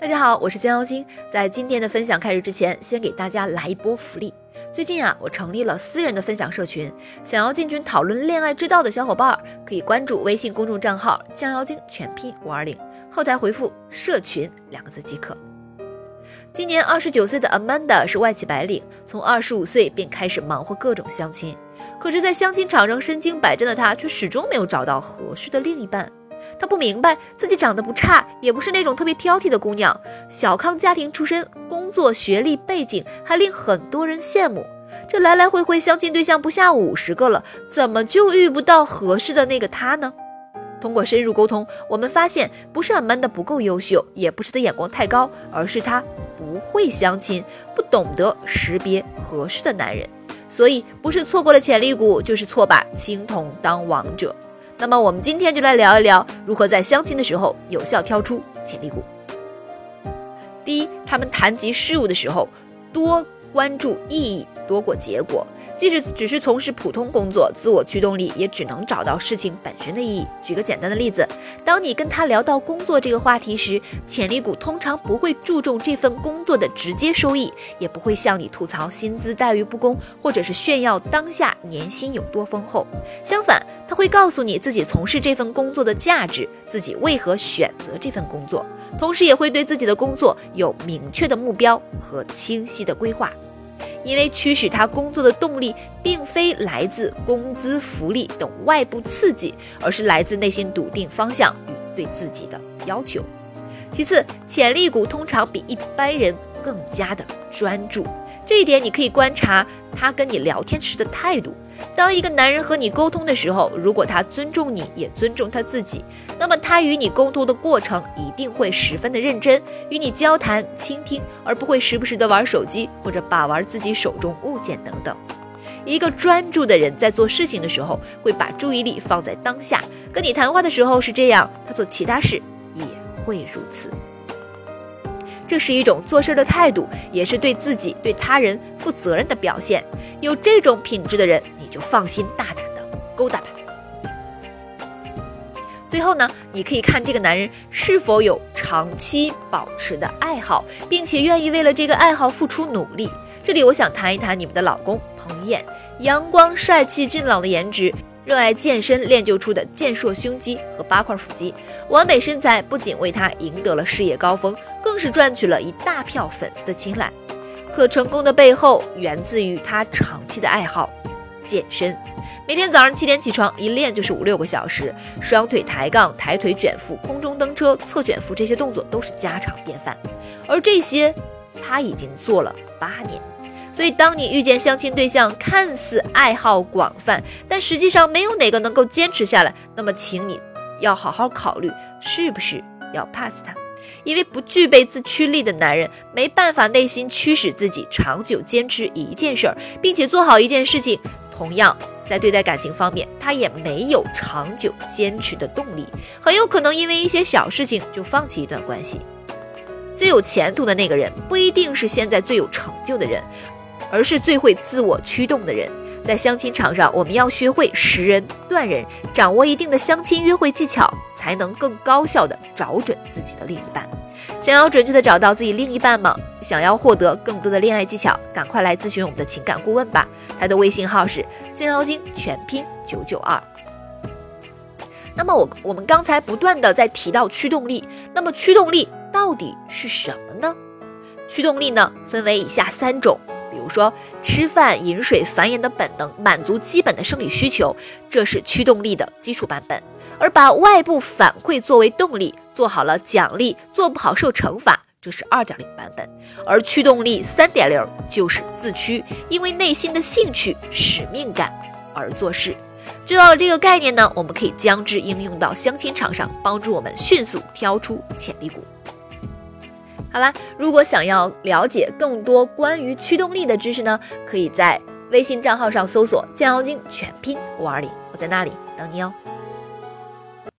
大家好，我是江妖精。在今天的分享开始之前，先给大家来一波福利。最近啊，我成立了私人的分享社群，想要进群讨论恋爱之道的小伙伴，可以关注微信公众账号“江妖精”全拼五二零，后台回复“社群”两个字即可。今年二十九岁的 Amanda 是外企白领，从二十五岁便开始忙活各种相亲，可是，在相亲场上身经百战的她，却始终没有找到合适的另一半。她不明白自己长得不差，也不是那种特别挑剔的姑娘，小康家庭出身，工作、学历、背景还令很多人羡慕。这来来回回相亲对象不下五十个了，怎么就遇不到合适的那个他呢？通过深入沟通，我们发现不是俺们的不够优秀，也不是他眼光太高，而是他不会相亲，不懂得识别合适的男人。所以不是错过了潜力股，就是错把青铜当王者。那么我们今天就来聊一聊如何在相亲的时候有效挑出潜力股。第一，他们谈及事物的时候多关注意义多过结果。即使只是从事普通工作，自我驱动力也只能找到事情本身的意义。举个简单的例子，当你跟他聊到工作这个话题时，潜力股通常不会注重这份工作的直接收益，也不会向你吐槽薪资待遇不公，或者是炫耀当下年薪有多丰厚。相反，他会告诉你自己从事这份工作的价值，自己为何选择这份工作，同时也会对自己的工作有明确的目标和清晰的规划。因为驱使他工作的动力，并非来自工资、福利等外部刺激，而是来自内心笃定方向与对自己的要求。其次，潜力股通常比一般人更加的专注。这一点你可以观察他跟你聊天时的态度。当一个男人和你沟通的时候，如果他尊重你，也尊重他自己，那么他与你沟通的过程一定会十分的认真，与你交谈、倾听，而不会时不时的玩手机或者把玩自己手中物件等等。一个专注的人在做事情的时候，会把注意力放在当下。跟你谈话的时候是这样，他做其他事也会如此。这是一种做事的态度，也是对自己、对他人负责任的表现。有这种品质的人，你就放心大胆的勾搭吧。最后呢，你可以看这个男人是否有长期保持的爱好，并且愿意为了这个爱好付出努力。这里我想谈一谈你们的老公彭晏，阳光帅气、俊朗的颜值。热爱健身练就出的健硕胸肌和八块腹肌，完美身材不仅为他赢得了事业高峰，更是赚取了一大票粉丝的青睐。可成功的背后源自于他长期的爱好——健身。每天早上七点起床，一练就是五六个小时，双腿抬杠、抬腿卷腹、空中蹬车、侧卷腹，这些动作都是家常便饭。而这些，他已经做了八年。所以，当你遇见相亲对象看似爱好广泛，但实际上没有哪个能够坚持下来，那么，请你要好好考虑是不是要 pass 他。因为不具备自驱力的男人没办法内心驱使自己长久坚持一件事儿，并且做好一件事情。同样，在对待感情方面，他也没有长久坚持的动力，很有可能因为一些小事情就放弃一段关系。最有前途的那个人，不一定是现在最有成就的人。而是最会自我驱动的人，在相亲场上，我们要学会识人断人，掌握一定的相亲约会技巧，才能更高效的找准自己的另一半。想要准确的找到自己另一半吗？想要获得更多的恋爱技巧，赶快来咨询我们的情感顾问吧。他的微信号是金妖精全拼九九二。那么我我们刚才不断的在提到驱动力，那么驱动力到底是什么呢？驱动力呢，分为以下三种。比如说，吃饭、饮水、繁衍的本能，满足基本的生理需求，这是驱动力的基础版本；而把外部反馈作为动力，做好了奖励，做不好受惩罚，这是二点零版本；而驱动力三点零就是自驱，因为内心的兴趣、使命感而做事。知道了这个概念呢，我们可以将之应用到相亲场上，帮助我们迅速挑出潜力股。好啦，如果想要了解更多关于驱动力的知识呢，可以在微信账号上搜索“降妖精”全拼五二零，我在那里等你哦。